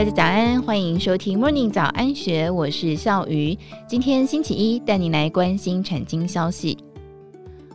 大家早安，欢迎收听 Morning 早安学，我是笑鱼。今天星期一，带你来关心产经消息。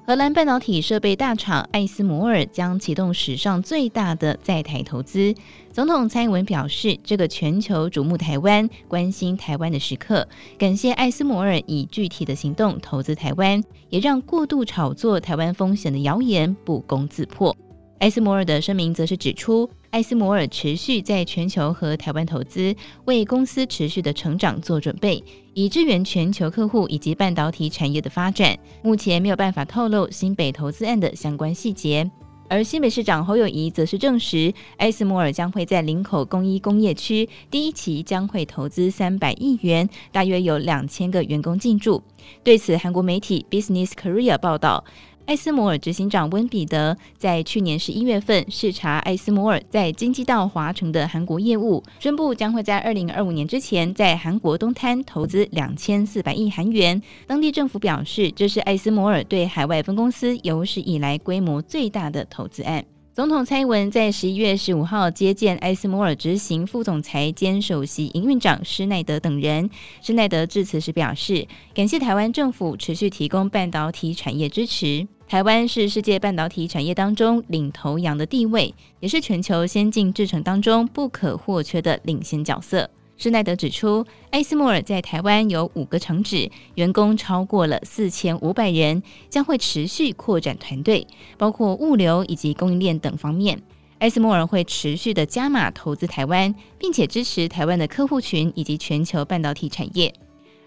荷兰半导体设备大厂艾斯摩尔将启动史上最大的在台投资。总统蔡英文表示，这个全球瞩目台湾、关心台湾的时刻，感谢艾斯摩尔以具体的行动投资台湾，也让过度炒作台湾风险的谣言不攻自破。艾斯摩尔的声明则是指出，艾斯摩尔持续在全球和台湾投资，为公司持续的成长做准备，以支援全球客户以及半导体产业的发展。目前没有办法透露新北投资案的相关细节。而新北市长侯友谊则是证实，艾斯摩尔将会在林口工一工业区第一期将会投资三百亿元，大约有两千个员工进驻。对此，韩国媒体 Business Korea 报道。艾斯摩尔执行长温彼得在去年十一月份视察艾斯摩尔在京畿道华城的韩国业务，宣布将会在二零二五年之前在韩国东滩投资两千四百亿韩元。当地政府表示，这是艾斯摩尔对海外分公司有史以来规模最大的投资案。总统蔡英文在十一月十五号接见艾斯摩尔执行副总裁兼首席营运长施耐德等人。施耐德致辞时表示，感谢台湾政府持续提供半导体产业支持。台湾是世界半导体产业当中领头羊的地位，也是全球先进制程当中不可或缺的领先角色。施耐德指出，艾斯摩尔在台湾有五个厂址，员工超过了四千五百人，将会持续扩展团队，包括物流以及供应链等方面。艾斯摩尔会持续的加码投资台湾，并且支持台湾的客户群以及全球半导体产业。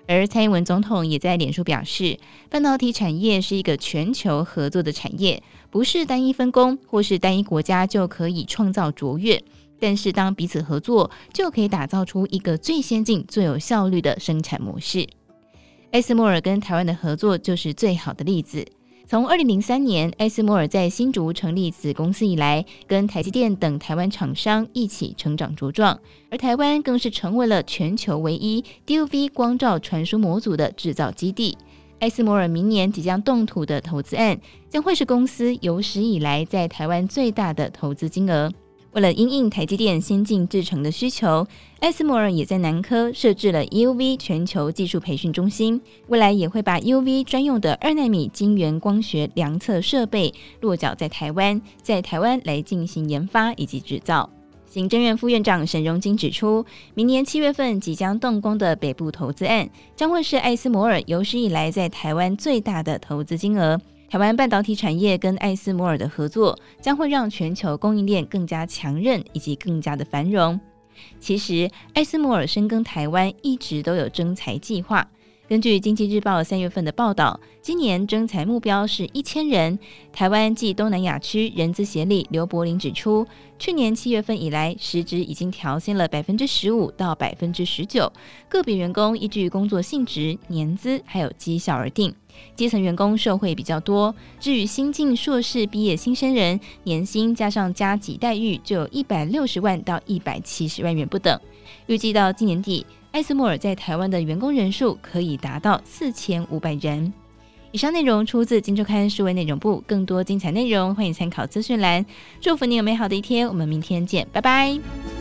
而蔡英文总统也在脸书表示，半导体产业是一个全球合作的产业，不是单一分工或是单一国家就可以创造卓越。但是当彼此合作，就可以打造出一个最先进、最有效率的生产模式。艾斯莫尔跟台湾的合作就是最好的例子。从二零零三年艾斯摩尔在新竹成立子公司以来，跟台积电等台湾厂商一起成长茁壮，而台湾更是成为了全球唯一 DUV 光照传输模组的制造基地。艾斯摩尔明年即将动土的投资案，将会是公司有史以来在台湾最大的投资金额。为了因应台积电先进制程的需求，艾斯摩尔也在南科设置了 EUV 全球技术培训中心。未来也会把 EUV 专用的二纳米晶圆光学量测设备落脚在台湾，在台湾来进行研发以及制造。行政院副院长沈荣金指出，明年七月份即将动工的北部投资案，将会是艾斯摩尔有史以来在台湾最大的投资金额。台湾半导体产业跟艾斯摩尔的合作，将会让全球供应链更加强韧以及更加的繁荣。其实，艾斯摩尔深耕台湾一直都有征才计划。根据《经济日报》三月份的报道，今年征才目标是一千人。台湾暨东南亚区人资协理刘柏林指出，去年七月份以来，实值已经调薪了百分之十五到百分之十九，个别员工依据工作性质、年资还有绩效而定。基层员工受惠比较多。至于新进硕士毕业新生人，年薪加上加给待遇，就有一百六十万到一百七十万元不等。预计到今年底。艾斯莫尔在台湾的员工人数可以达到四千五百人。以上内容出自《金周刊》数位内容部，更多精彩内容欢迎参考资讯栏。祝福你有美好的一天，我们明天见，拜拜。